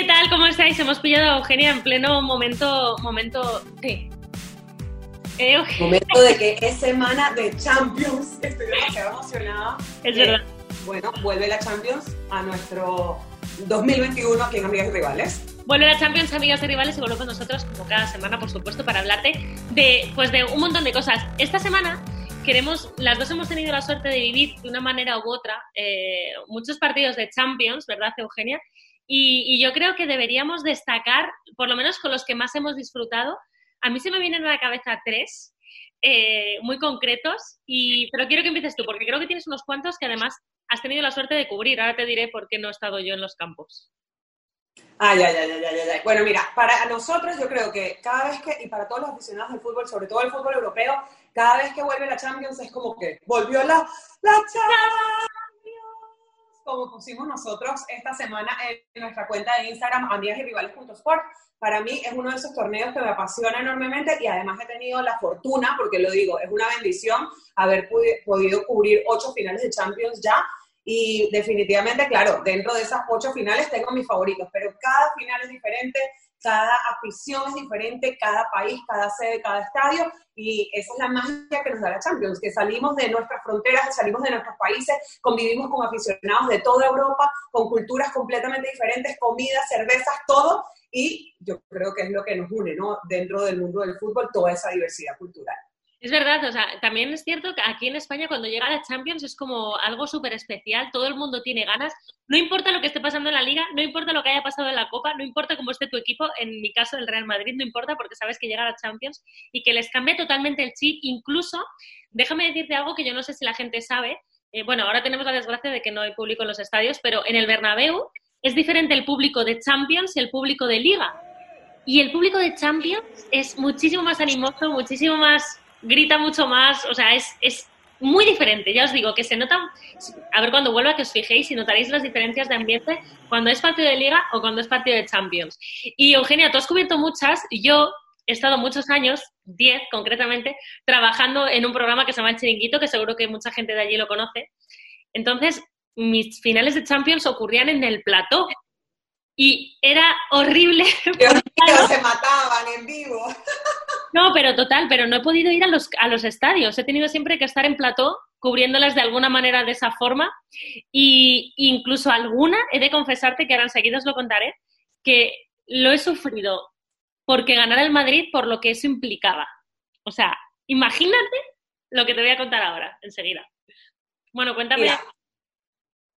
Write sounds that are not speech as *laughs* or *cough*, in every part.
¿Qué tal? ¿Cómo estáis? Hemos pillado a Eugenia en pleno momento. momento. Eh, momento de que es semana de Champions. Estoy demasiado emocionada. Es verdad. Bueno, vuelve la Champions a nuestro 2021 aquí en Amigas y Rivales. Vuelve la Champions, Amigas y Rivales, y vuelve con nosotros como cada semana, por supuesto, para hablarte de, pues, de un montón de cosas. Esta semana queremos, las dos hemos tenido la suerte de vivir de una manera u otra eh, muchos partidos de Champions, ¿verdad, Eugenia? Y, yo creo que deberíamos destacar, por lo menos con los que más hemos disfrutado. A mí se me vienen a la cabeza tres, eh, muy concretos, y, pero quiero que empieces tú, porque creo que tienes unos cuantos que además has tenido la suerte de cubrir. Ahora te diré por qué no he estado yo en los campos. Ay, ay, ay, ay, ay, ay. Bueno, mira, para nosotros yo creo que cada vez que, y para todos los aficionados del fútbol, sobre todo el fútbol europeo, cada vez que vuelve la Champions es como que volvió la, la Champions como pusimos nosotros esta semana en nuestra cuenta de Instagram, amigas y rivales.sport. Para mí es uno de esos torneos que me apasiona enormemente y además he tenido la fortuna, porque lo digo, es una bendición haber podido cubrir ocho finales de Champions ya. Y definitivamente, claro, dentro de esas ocho finales tengo mis favoritos, pero cada final es diferente, cada afición es diferente, cada país, cada sede, cada estadio, y esa es la magia que nos da la Champions, que salimos de nuestras fronteras, salimos de nuestros países, convivimos con aficionados de toda Europa, con culturas completamente diferentes, comidas, cervezas, todo, y yo creo que es lo que nos une, ¿no? Dentro del mundo del fútbol, toda esa diversidad cultural. Es verdad, o sea, también es cierto que aquí en España cuando llega la Champions es como algo súper especial, todo el mundo tiene ganas, no importa lo que esté pasando en la liga, no importa lo que haya pasado en la Copa, no importa cómo esté tu equipo, en mi caso el Real Madrid, no importa porque sabes que llega la Champions y que les cambia totalmente el chip, incluso, déjame decirte algo que yo no sé si la gente sabe, eh, bueno, ahora tenemos la desgracia de que no hay público en los estadios, pero en el Bernabéu es diferente el público de Champions y el público de Liga. Y el público de Champions es muchísimo más animoso, muchísimo más grita mucho más, o sea, es, es muy diferente. Ya os digo que se nota, a ver cuando vuelva que os fijéis y notaréis las diferencias de ambiente cuando es partido de liga o cuando es partido de Champions. Y Eugenia, tú has cubierto muchas, yo he estado muchos años, 10 concretamente, trabajando en un programa que se llama El Chiringuito, que seguro que mucha gente de allí lo conoce. Entonces, mis finales de Champions ocurrían en el plató. Y era horrible. *laughs* se mataban en vivo. No, pero total, pero no he podido ir a los, a los estadios. He tenido siempre que estar en plató cubriéndolas de alguna manera de esa forma. Y incluso alguna, he de confesarte que ahora enseguida os lo contaré, que lo he sufrido porque ganar el Madrid por lo que eso implicaba. O sea, imagínate lo que te voy a contar ahora, enseguida. Bueno, cuéntame.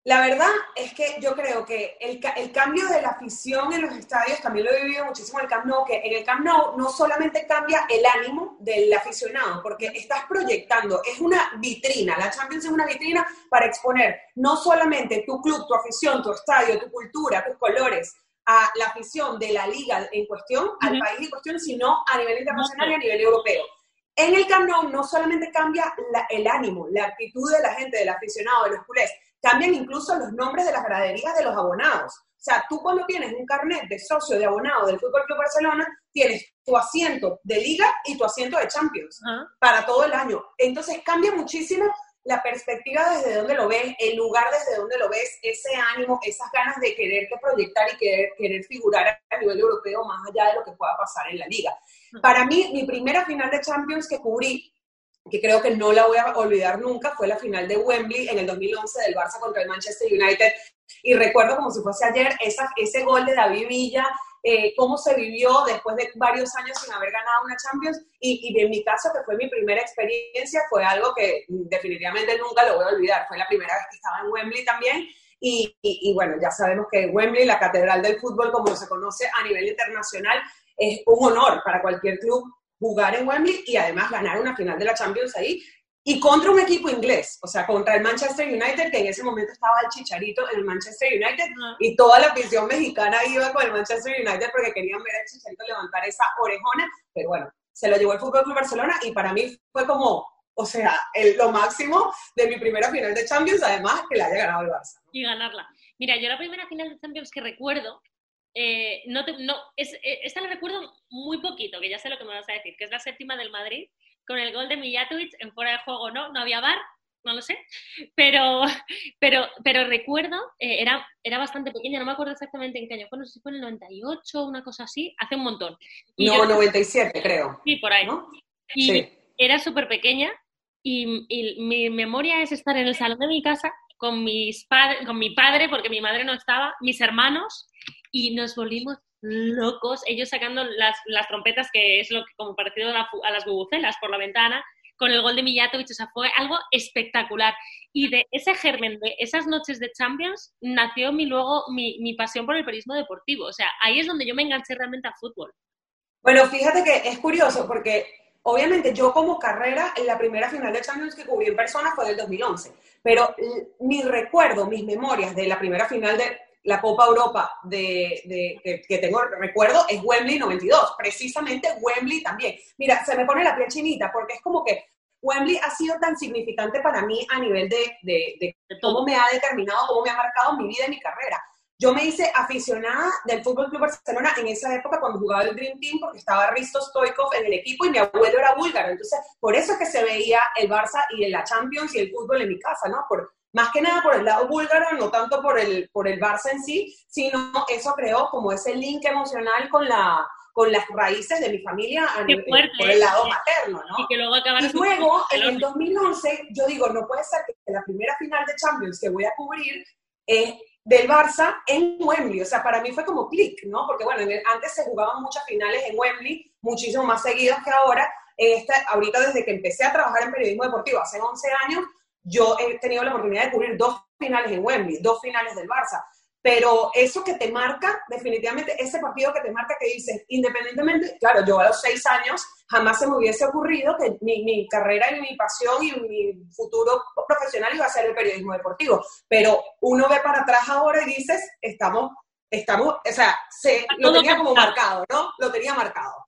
La verdad es que yo creo que el, el, cambio de la afición en los estadios, también lo he vivido muchísimo en el Camp Nou, que en el Camp Nou no solamente cambia el ánimo del aficionado, porque estás proyectando, es una vitrina, la Champions es una vitrina para exponer no solamente tu club, tu afición, tu estadio, tu cultura, tus colores, a la afición de la liga en cuestión, al país en cuestión, sino a nivel internacional y a nivel europeo. En el Camp Nou no solamente cambia el ánimo, la actitud de la gente, del aficionado, de los culés, cambian incluso los nombres de las graderías de los abonados. O sea, tú cuando tienes un carnet de socio de abonado del Fútbol Club Barcelona, tienes tu asiento de liga y tu asiento de Champions para todo el año. Entonces cambia muchísimo la perspectiva desde donde lo ves, el lugar desde donde lo ves, ese ánimo, esas ganas de quererte proyectar y querer, querer figurar a nivel europeo más allá de lo que pueda pasar en la liga. Para mí, mi primera final de Champions que cubrí que creo que no la voy a olvidar nunca, fue la final de Wembley en el 2011 del Barça contra el Manchester United. Y recuerdo como si fuese ayer esa, ese gol de David Villa, eh, cómo se vivió después de varios años sin haber ganado una Champions. Y, y, en mi caso, que fue mi primera experiencia, fue algo que definitivamente nunca lo voy a olvidar. Fue la primera vez que estaba en Wembley también. Y, y, bueno, ya sabemos que Wembley, la catedral del fútbol, como se conoce a nivel internacional, es un honor para cualquier club jugar en Wembley y además ganar una final de la Champions ahí y contra un equipo inglés, o sea, contra el Manchester United, que en ese momento estaba el Chicharito en el Manchester United, y toda la afición mexicana iba con el Manchester United porque querían ver al Chicharito levantar esa orejona, pero bueno, se lo llevó el Fútbol Club Barcelona y para mí fue como, o sea, lo máximo de mi primera final de Champions, además que la haya ganado el Barça. Y ganarla. Mira, yo la primera final de Champions que recuerdo eh, no, no es, eh, esta la recuerdo muy poquito, que ya sé lo que me vas a decir, que es la séptima del Madrid, con el gol de Mijatovic en fuera de juego, ¿no? No había bar, no lo sé, *laughs* pero, pero, pero recuerdo, eh, era, era bastante pequeña, no me acuerdo exactamente en qué año fue, no sé si fue en el 98, una cosa así, hace un montón. no, 97 creo. Sí, por ahí. Y era súper pequeña y, y, mi memoria es estar en el salón de mi casa con, mis con mi padre, porque mi madre no estaba, mis hermanos, y nos volvimos locos, ellos sacando las, las trompetas, que es lo que como parecido a, las bubucelas por la ventana, con el gol de Mijatovic, o sea, fue algo espectacular. Y de ese germen, de esas noches de Champions, nació mi, luego mi, mi pasión por el periodismo deportivo. O sea, ahí es donde yo me enganché realmente al fútbol. Bueno, fíjate que es curioso porque obviamente yo como carrera, en la primera final de Champions que cubrí en persona fue del 2011, pero mi recuerdo, mis memorias de la primera final de la Copa Europa de, que tengo recuerdo es Wembley 92, precisamente Wembley también. Mira, se me pone la piel chinita porque es como que Wembley ha sido tan significante para mí a nivel de, de, cómo me ha determinado, cómo me ha marcado mi vida y mi carrera. Yo me hice aficionada del Fútbol Club Barcelona en esa época cuando jugaba el Dream Team porque estaba Risto Stoikov en el equipo y mi abuelo era búlgaro. Entonces, por eso es que se veía el Barça y la Champions y el fútbol en mi casa, ¿no? Por, más que nada por el lado búlgaro, no tanto por el, por el Barça en sí, sino eso creó como ese link emocional con la, con las raíces de mi familia por el lado materno, ¿no? Y que luego Y luego, en el 2011, yo digo, no puede ser que la primera final de Champions que voy a cubrir es del Barça en Wembley. O sea, para mí fue como clic, ¿no? Porque, bueno, antes se jugaban muchas finales en Wembley, muchísimo más seguidas que ahora. Esta, ahorita, desde que empecé a trabajar en periodismo deportivo hace 11 años, yo he tenido la oportunidad de cubrir dos finales en Wembley, dos finales del Barça. Pero eso que te marca, definitivamente, ese partido que te marca que dices, independientemente, claro, yo a los seis años jamás se me hubiese ocurrido que mi, mi carrera y mi pasión y mi futuro profesional iba a ser el periodismo deportivo. Pero uno ve para atrás ahora y dices, estamos, estamos, o sea, se, lo tenía como marcado, ¿no? Lo tenía marcado.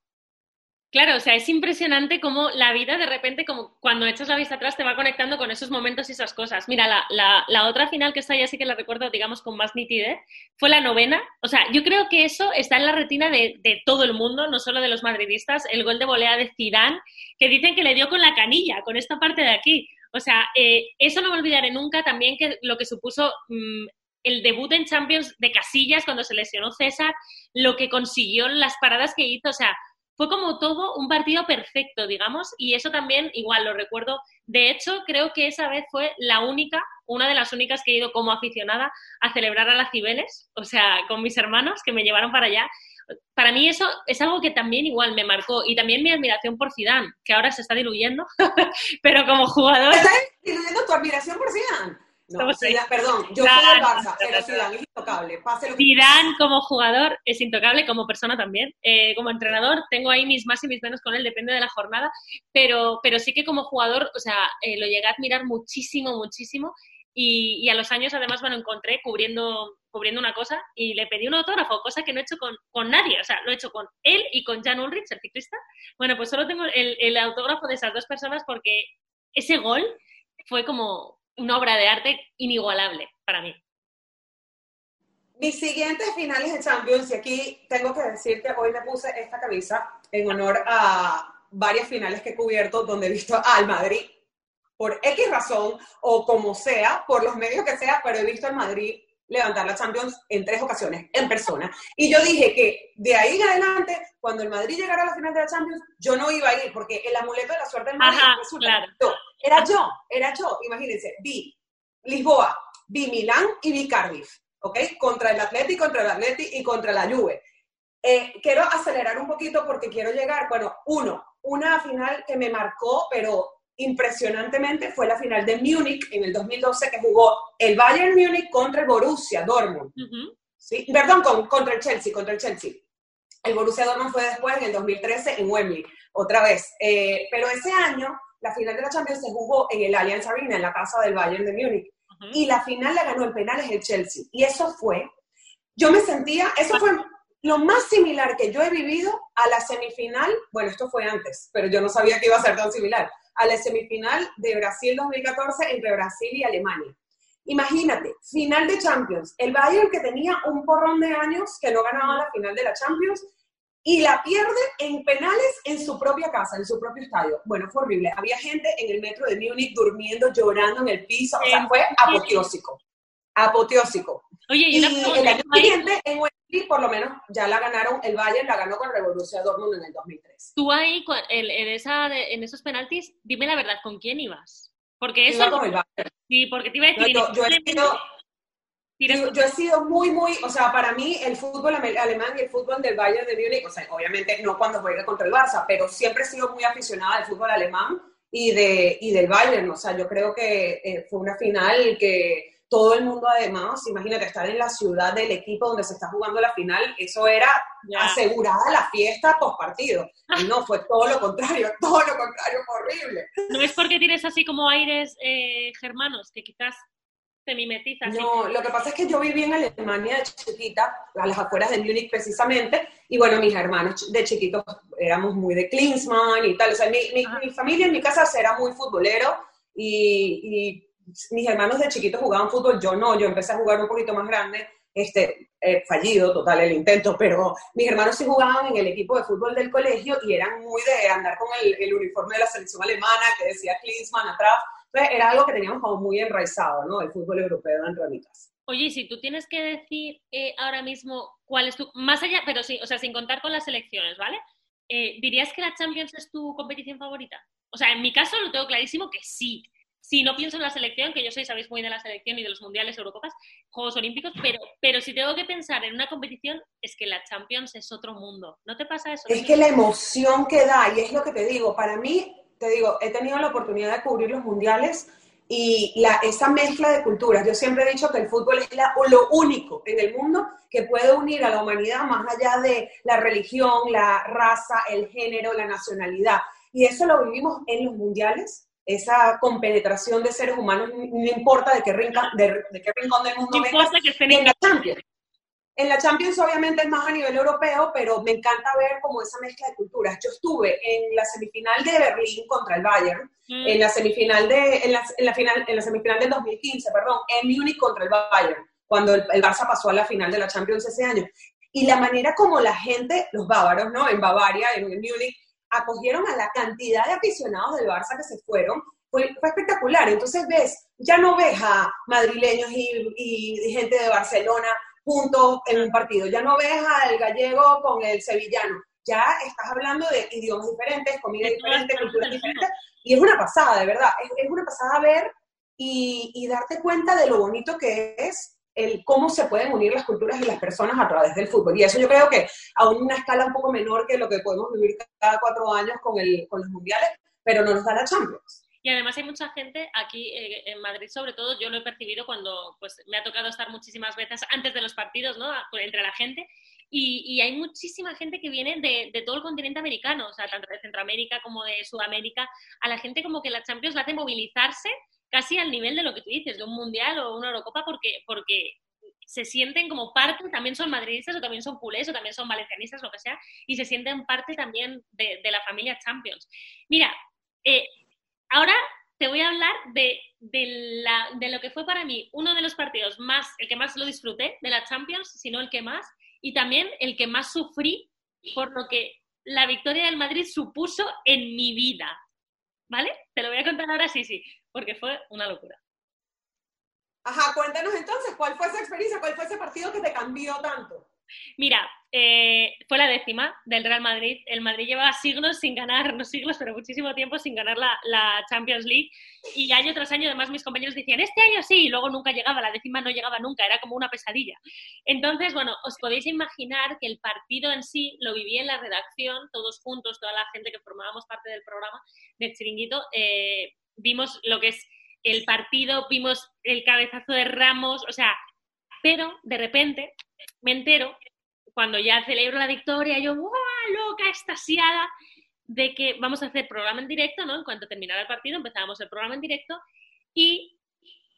Claro, o sea, es impresionante cómo la vida de repente, como cuando echas la vista atrás, te va conectando con esos momentos y esas cosas. Mira, la, la, otra final que está ya sí que la recuerdo, digamos, con más nitidez, fue la novena. O sea, yo creo que eso está en la retina de, de todo el mundo, no solo de los madridistas. El gol de volea de Zidane, que dicen que le dio con la canilla, con esta parte de aquí. O sea, eh, eso no me olvidaré nunca también que lo que supuso mm, el debut en Champions de Casillas cuando se lesionó César, lo que consiguió, las paradas que hizo, o sea, fue como todo un partido perfecto, digamos, y eso también igual lo recuerdo. De hecho, creo que esa vez fue la única, una de las únicas que he ido como aficionada a celebrar a las Cibeles, o sea, con mis hermanos que me llevaron para allá. Para mí eso es algo que también igual me marcó y también mi admiración por Zidane, que ahora se está diluyendo, *laughs* pero como jugador... ¿Estás diluyendo tu admiración por Zidane? No, perdón, yo soy del Barça, pero Zidane es intocable. Zidane como jugador es intocable, como persona también. Eh, como entrenador tengo ahí mis más y mis menos con él, depende de la jornada, pero, pero sí que como jugador, o sea, eh, lo llegué a admirar muchísimo, muchísimo. Y, a los años además me lo encontré cubriendo, cubriendo una cosa y le pedí un autógrafo, cosa que no he hecho con, con nadie, o sea, lo he hecho con él y con Jan Ulrich, el ciclista. Bueno, pues solo tengo el, el autógrafo de esas dos personas porque ese gol fue como, una obra de arte inigualable para mí. Mis siguientes finales de Champions, y aquí tengo que decir que hoy me puse esta camisa en honor a varias finales que he cubierto donde he visto al Madrid por X razón o como sea, por los medios que sea, pero he visto al Madrid levantar la Champions en tres ocasiones, en persona. Y yo dije que de ahí en adelante, cuando el Madrid llegara a la final de la Champions, yo no iba a ir, porque el amuleto de la suerte del Madrid era yo, era yo, imagínense, vi Lisboa, vi Milán y vi Cardiff, ¿ok? Contra el Atleti, contra el Atleti y contra la Juve. Eh, quiero acelerar un poquito porque quiero llegar, bueno, uno, una final que me marcó, pero impresionantemente fue la final de Múnich en el 2012 que jugó el Bayern Múnich contra el Borussia Dortmund. ¿sí? Perdón, contra el Chelsea, contra el Chelsea. El Borussia Dortmund fue después en el 2013 en Wembley, otra vez. Eh, pero ese año la final de la Champions se jugó en el Allianz Arena, en la casa del Bayern de Múnich. Y la final la ganó en penales el Chelsea. Y eso fue, yo me sentía, eso fue lo más similar que yo he vivido a la semifinal, bueno, esto fue antes, pero yo no sabía que iba a ser tan similar, a la semifinal de Brasil 2014 entre Brasil y Alemania. Imagínate, final de Champions, el Bayern que tenía un porrón de años que no ganaba la final de la Champions, y la pierde en penales en su propia casa, en su propio estadio. Bueno, fue horrible. Había gente en el metro de Múnich durmiendo, llorando en el piso. O sea, fue apoteósico. Apoteósico. Oye, y, el año siguiente en Wembley, por lo menos, ya la ganaron, el Bayern la ganó con Revolución Dortmund en el 2003. Tú ahí, en, esa, en esos penaltis, dime la verdad, ¿con quién ibas? Porque eso... Iba con el Bayern. Sí, porque te iba a decir... yo, he sido, yo, he sido muy, muy, o sea, para mí el fútbol alemán y el fútbol del Bayern de Múnich, o sea, obviamente no cuando juegue contra el Barça, pero siempre he sido muy aficionada al fútbol alemán y, de, y del Bayern, o sea, yo creo que eh, fue una final que todo el mundo además, imagínate, estar en la ciudad del equipo donde se está jugando la final, eso era asegurada la fiesta post partido. Y no, fue todo lo contrario, *laughs* todo lo contrario, horrible. No es porque tienes así como aires eh, germanos, que quizás te mimetizas. No, lo que pasa es que yo viví en Alemania de chiquita, a las afueras de Múnich precisamente, y bueno, mis hermanos de chiquitos éramos muy de Klinsmann y tal, o sea, mi, mi, familia en mi casa era muy futbolero y mis hermanos de chiquitos jugaban fútbol, yo no, yo empecé a jugar un poquito más grande, este, eh, fallido total el intento, pero mis hermanos sí jugaban en el equipo de fútbol del colegio y eran muy de andar con el, uniforme de la selección alemana que decía Klinsmann atrás, entonces era algo que teníamos como muy enraizado, ¿no? El fútbol europeo en de Oye, si tú tienes que decir eh, ahora mismo cuál es tu, más allá, pero sí, o sea, sin contar con las selecciones, ¿vale? Eh, ¿Dirías que la Champions es tu competición favorita? O sea, en mi caso lo tengo clarísimo que sí, si no pienso en la selección, que yo soy, sabéis muy de la selección y de los mundiales, Eurocopas, Juegos Olímpicos, pero, pero si tengo que pensar en una competición, es que la Champions es otro mundo. ¿No te pasa eso? Es que la emoción que da, y es lo que te digo, para mí, te digo, he tenido la oportunidad de cubrir los mundiales y la, esa mezcla de culturas. Yo siempre he dicho que el fútbol es lo único en el mundo que puede unir a la humanidad más allá de la religión, la raza, el género, la nacionalidad. Y eso lo vivimos en los mundiales esa compenetración de seres humanos, no importa de qué, rincón, de, qué rincón del mundo venga, que en la Champions. En la Champions obviamente es más a nivel europeo, pero me encanta ver como esa mezcla de culturas. Yo estuve en la semifinal de Berlín contra el Bayern, mm. en la semifinal de en la, final en la semifinal del 2015, perdón, en Múnich contra el Bayern, cuando el, el Barça pasó a la final de la Champions ese año. Y la manera como la gente, los bávaros, ¿no? En Bavaria, en, en Múnich, acogieron a la cantidad de aficionados del Barça que se fueron, fue, espectacular. Entonces ves, ya no ves a madrileños y, gente de Barcelona juntos en un partido, ya no ves al gallego con el sevillano, ya estás hablando de idiomas diferentes, comida diferente, culturas diferentes, y es una pasada, de verdad, es, una pasada ver y, y darte cuenta de lo bonito que es el cómo se pueden unir las culturas y las personas a través del fútbol. Y eso yo creo que a una escala un poco menor que lo que podemos vivir cada cuatro años con, el, con los mundiales, pero no nos da la Champions. Y además hay mucha gente aquí eh, en Madrid, sobre todo, yo lo he percibido cuando pues, me ha tocado estar muchísimas veces antes de los partidos, ¿no? Entre la gente. Y, y hay muchísima gente que viene de, de, todo el continente americano, o sea, tanto de Centroamérica como de Sudamérica. A la gente como que la Champions la hace movilizarse casi al nivel de lo que tú dices, de un mundial o una Eurocopa, porque, porque se sienten como parte, también son madridistas o también son culés o también son valencianistas, lo que sea, y se sienten parte también de, la familia Champions. Mira, eh, ahora te voy a hablar de, la, de, lo que fue para mí uno de los partidos más, el que más lo disfruté de la Champions, si no el que más, y también el que más sufrí por lo que la victoria del Madrid supuso en mi vida. ¿Vale? Te lo voy a contar ahora, sí, sí porque fue una locura. Ajá, cuéntanos entonces, ¿cuál fue esa experiencia? ¿Cuál fue ese partido que te cambió tanto? Mira, eh, fue la décima del Real Madrid. El Madrid llevaba siglos sin ganar, no siglos, pero muchísimo tiempo sin ganar la, Champions League. Y año tras año, además, mis compañeros decían, este año sí, y luego nunca llegaba, la décima no llegaba nunca, era como una pesadilla. Entonces, bueno, os podéis imaginar que el partido en sí lo viví en la redacción, todos juntos, toda la gente que formábamos parte del programa de Chiringuito, eh, vimos lo que es el partido, vimos el cabezazo de Ramos, o sea, pero de repente me entero, cuando ya celebro la victoria, yo, ¡guau! loca, estasiada, de que vamos a hacer programa en directo, ¿no? En cuanto terminara el partido, empezábamos el programa en directo y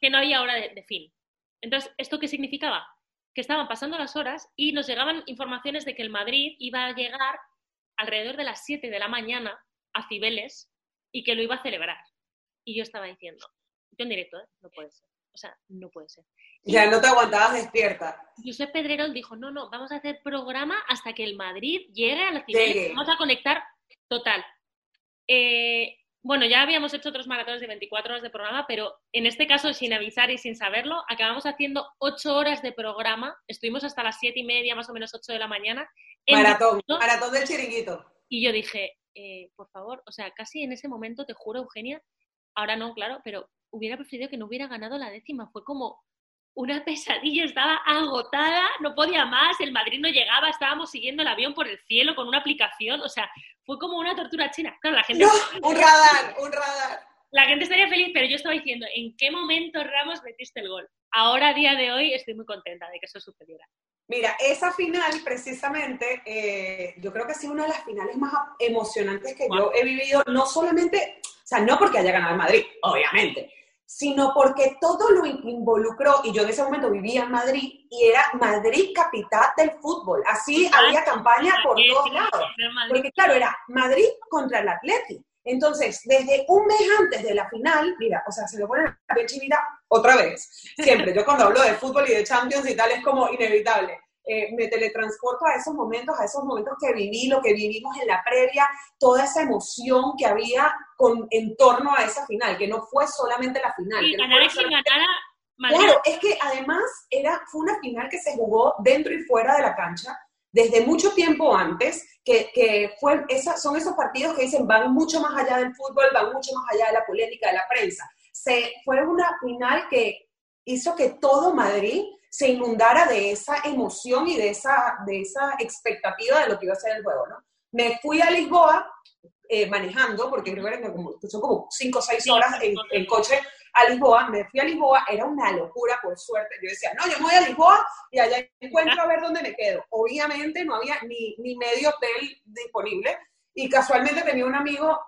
que no había hora de, de fin. Entonces, ¿esto qué significaba? Que estaban pasando las horas y nos llegaban informaciones de que el Madrid iba a llegar alrededor de las 7 de la mañana a Cibeles y que lo iba a celebrar. Y yo estaba diciendo, yo en directo, ¿eh? no puede ser. O sea, no puede ser. Ya no te aguantabas despierta. Josep Pedrerol dijo, no, no, vamos a hacer programa hasta que el Madrid llegue a la Cibeles. Vamos a conectar total. Eh, bueno, ya habíamos hecho otros maratones de 24 horas de programa, pero en este caso, sin avisar y sin saberlo, acabamos haciendo 8 horas de programa. Estuvimos hasta las 7 y media, más o menos 8 de la mañana. Maratón, maratón del chiringuito. Y yo dije, eh, por favor, o sea, casi en ese momento, te juro, Eugenia, ahora no, claro, pero hubiera preferido que no hubiera ganado la décima. Fue como una *laughs* pesadilla, estaba agotada, no podía más, el Madrid no llegaba, estábamos siguiendo el avión por el cielo con una aplicación, o sea, fue como una tortura china. Claro, la gente... un radar, un radar. La gente estaría feliz, pero yo estaba diciendo, ¿en qué momento Ramos metiste el gol? Ahora, a día de hoy, estoy muy contenta de que eso sucediera. Mira, esa final, precisamente, eh, yo creo que ha sido una de las finales más emocionantes que yo he vivido, no solamente, sea, no porque haya ganado el Madrid, obviamente, sino porque todo lo involucró, y yo en ese momento vivía en Madrid, y era Madrid capital del fútbol. Así había campaña por todos lados. Porque claro, era Madrid contra el Atleti. Entonces, desde un mes antes de la final, mira, o sea, se lo ponen a la chinita otra vez. Siempre, yo cuando hablo de fútbol y de Champions y tal, es como inevitable. Eh, me teletransporto a esos momentos, a esos momentos que viví, lo que vivimos en la previa, toda esa emoción que había con, en torno a esa final, que no fue solamente la final. Sí, Claro, es que además era, fue una final que se jugó dentro y fuera de la cancha desde mucho tiempo antes, que, que fue, esa, son esos partidos que dicen van mucho más allá del fútbol, van mucho más allá de la polémica de la prensa. Se, fue una final que hizo que todo Madrid se inundara de esa emoción y de esa, de esa expectativa de lo que iba a ser el juego, ¿no? Me fui a Lisboa eh, manejando, porque creo que como, son como 5 o 6 horas en, en, coche a Lisboa, me fui a Lisboa, era una locura, por suerte. Yo decía, no, yo me voy a Lisboa y allá encuentro a ver dónde me quedo. Obviamente no había ni, ni medio hotel disponible y casualmente tenía un amigo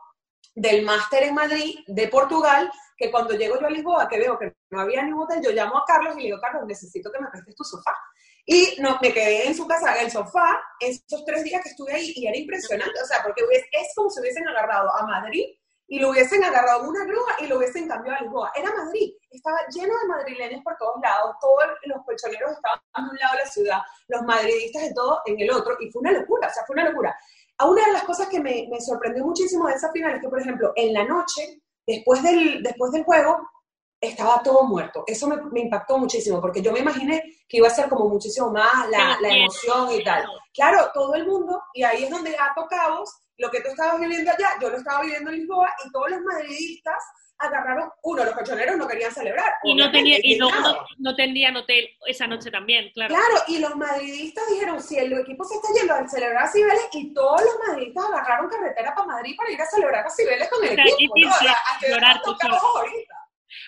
del máster en Madrid, de Portugal, que cuando llego yo a Lisboa, que veo que no había ni un hotel, yo llamo a Carlos y le digo, Carlos, necesito que me prestes tu sofá. Y no, me quedé en su casa, en el sofá, esos tres días que estuve ahí, y era impresionante, o sea, porque es como si hubiesen agarrado a Madrid y lo hubiesen agarrado una grúa y lo hubiesen cambiado a Lisboa. Era Madrid, estaba lleno de madrileños por todos lados, todos los colchoneros estaban de un lado de la ciudad, los madridistas de todo en el otro, y fue una locura, o sea, fue una locura. A una de las cosas que me, me sorprendió muchísimo de esa final es que, por ejemplo, en la noche después del, después del juego, estaba todo muerto. Eso me, me, impactó muchísimo, porque yo me imaginé que iba a ser como muchísimo más la, la emoción y tal. Claro, todo el mundo, y ahí es donde ha tocado lo que tú estabas viviendo allá, yo lo estaba viviendo en Lisboa, y todos los madridistas agarraron, uno, los colchoneros no querían celebrar. Y no, tenía, y no, no, tendrían hotel esa noche también, claro. Claro, y los madridistas dijeron, si el equipo se está yendo a celebrar a Cibeles, y todos los madridistas agarraron carretera para Madrid para ir a celebrar a Cibeles con el equipo. ¿no?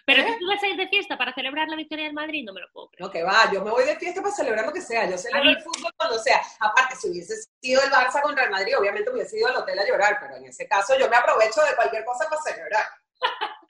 Pero ¿Eh? tú vas a ir de fiesta para celebrar la victoria del Madrid, no me lo puedo creer. No, que va, yo me voy de fiesta para celebrar lo que sea. Yo celebro el fútbol cuando sea. Aparte, si hubiese sido el Barça contra el Madrid, obviamente hubiese ido al hotel a llorar, pero en ese caso yo me aprovecho de cualquier cosa para celebrar. *laughs*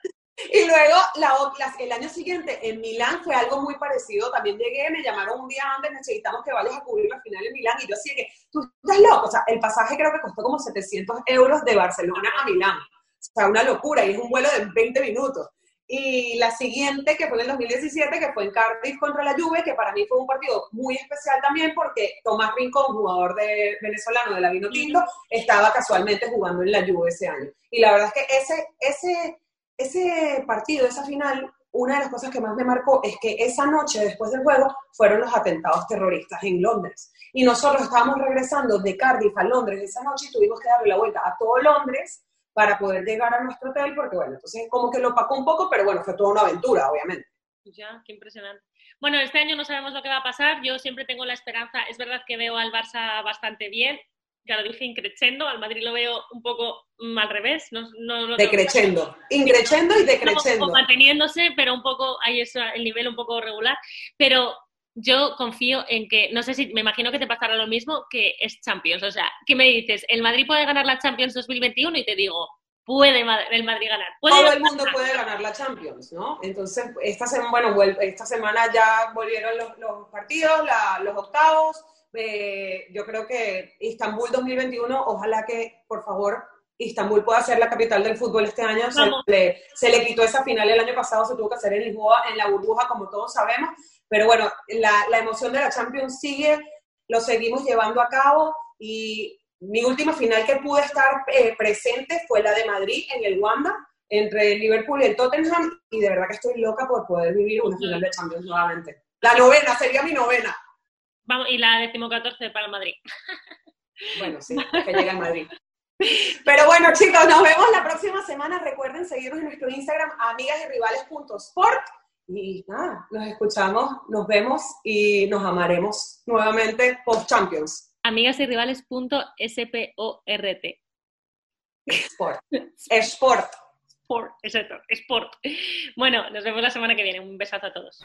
Y luego, la, el año siguiente en Milán fue algo muy parecido. También llegué, me llamaron un día antes, necesitamos que vayas a cubrir la final en Milán. Y yo así que, tú estás loco. O sea, el pasaje creo que costó como 700 euros de Barcelona a Milán. O sea, una locura. Y es un vuelo de 20 minutos. Y la siguiente, que fue en el 2017, que fue en Cardiff contra la Juve, que para mí fue un partido muy especial también porque Tomás Rincón, jugador de venezolano de la Vino Tinto, estaba casualmente jugando en la Juve ese año. Y la verdad es que ese, ese ese partido, esa final, una de las cosas que más me marcó es que esa noche después del juego fueron los atentados terroristas en Londres. Y nosotros estábamos regresando de Cardiff a Londres esa noche y tuvimos que darle la vuelta a todo Londres para poder llegar a nuestro hotel, porque bueno, entonces como que lo opacó un poco, pero bueno, fue toda una aventura, obviamente. Ya, qué impresionante. Bueno, este año no sabemos lo que va a pasar. Yo siempre tengo la esperanza. Es verdad que veo al Barça bastante bien ya lo dije, increchendo, al Madrid lo veo un poco mm, al revés. No, no, decrechendo, increchendo y decrechendo. manteniéndose, pero un poco, ahí es el nivel un poco regular. Pero yo confío en que, no sé si, me imagino que te pasará lo mismo que es Champions. O sea, ¿qué me dices? ¿El Madrid puede ganar la Champions 2021? Y te digo, puede el Madrid ganar. Todo el mundo puede ganar la Champions, ¿no? Entonces, esta semana, bueno, esta semana ya volvieron los, los partidos, los octavos. Eh, yo creo que Istanbul 2021, ojalá que, por favor, Istambul pueda ser la capital del fútbol este año. Se le, se le, quitó esa final el año pasado, se tuvo que hacer en Lisboa, en la burbuja, como todos sabemos. Pero bueno, la, la emoción de la Champions sigue, lo seguimos llevando a cabo y mi última final que pude estar eh, presente fue la de Madrid en el Wanda, entre el Liverpool y el Tottenham, y de verdad que estoy loca por poder vivir una final de Champions nuevamente. La novena, sería mi novena. Vamos, y la decimocatorce para Madrid. Bueno, sí, que llega el Madrid. Pero bueno, chicos, nos vemos la próxima semana. Recuerden seguirnos en nuestro Instagram, amigasyrivales.sport. Y nada, nos escuchamos, nos vemos y nos amaremos nuevamente post Champions. Amigasyrivales.sport. Sport. Sport. Sport, exacto, sport. Bueno, nos vemos la semana que viene. Un besazo a todos.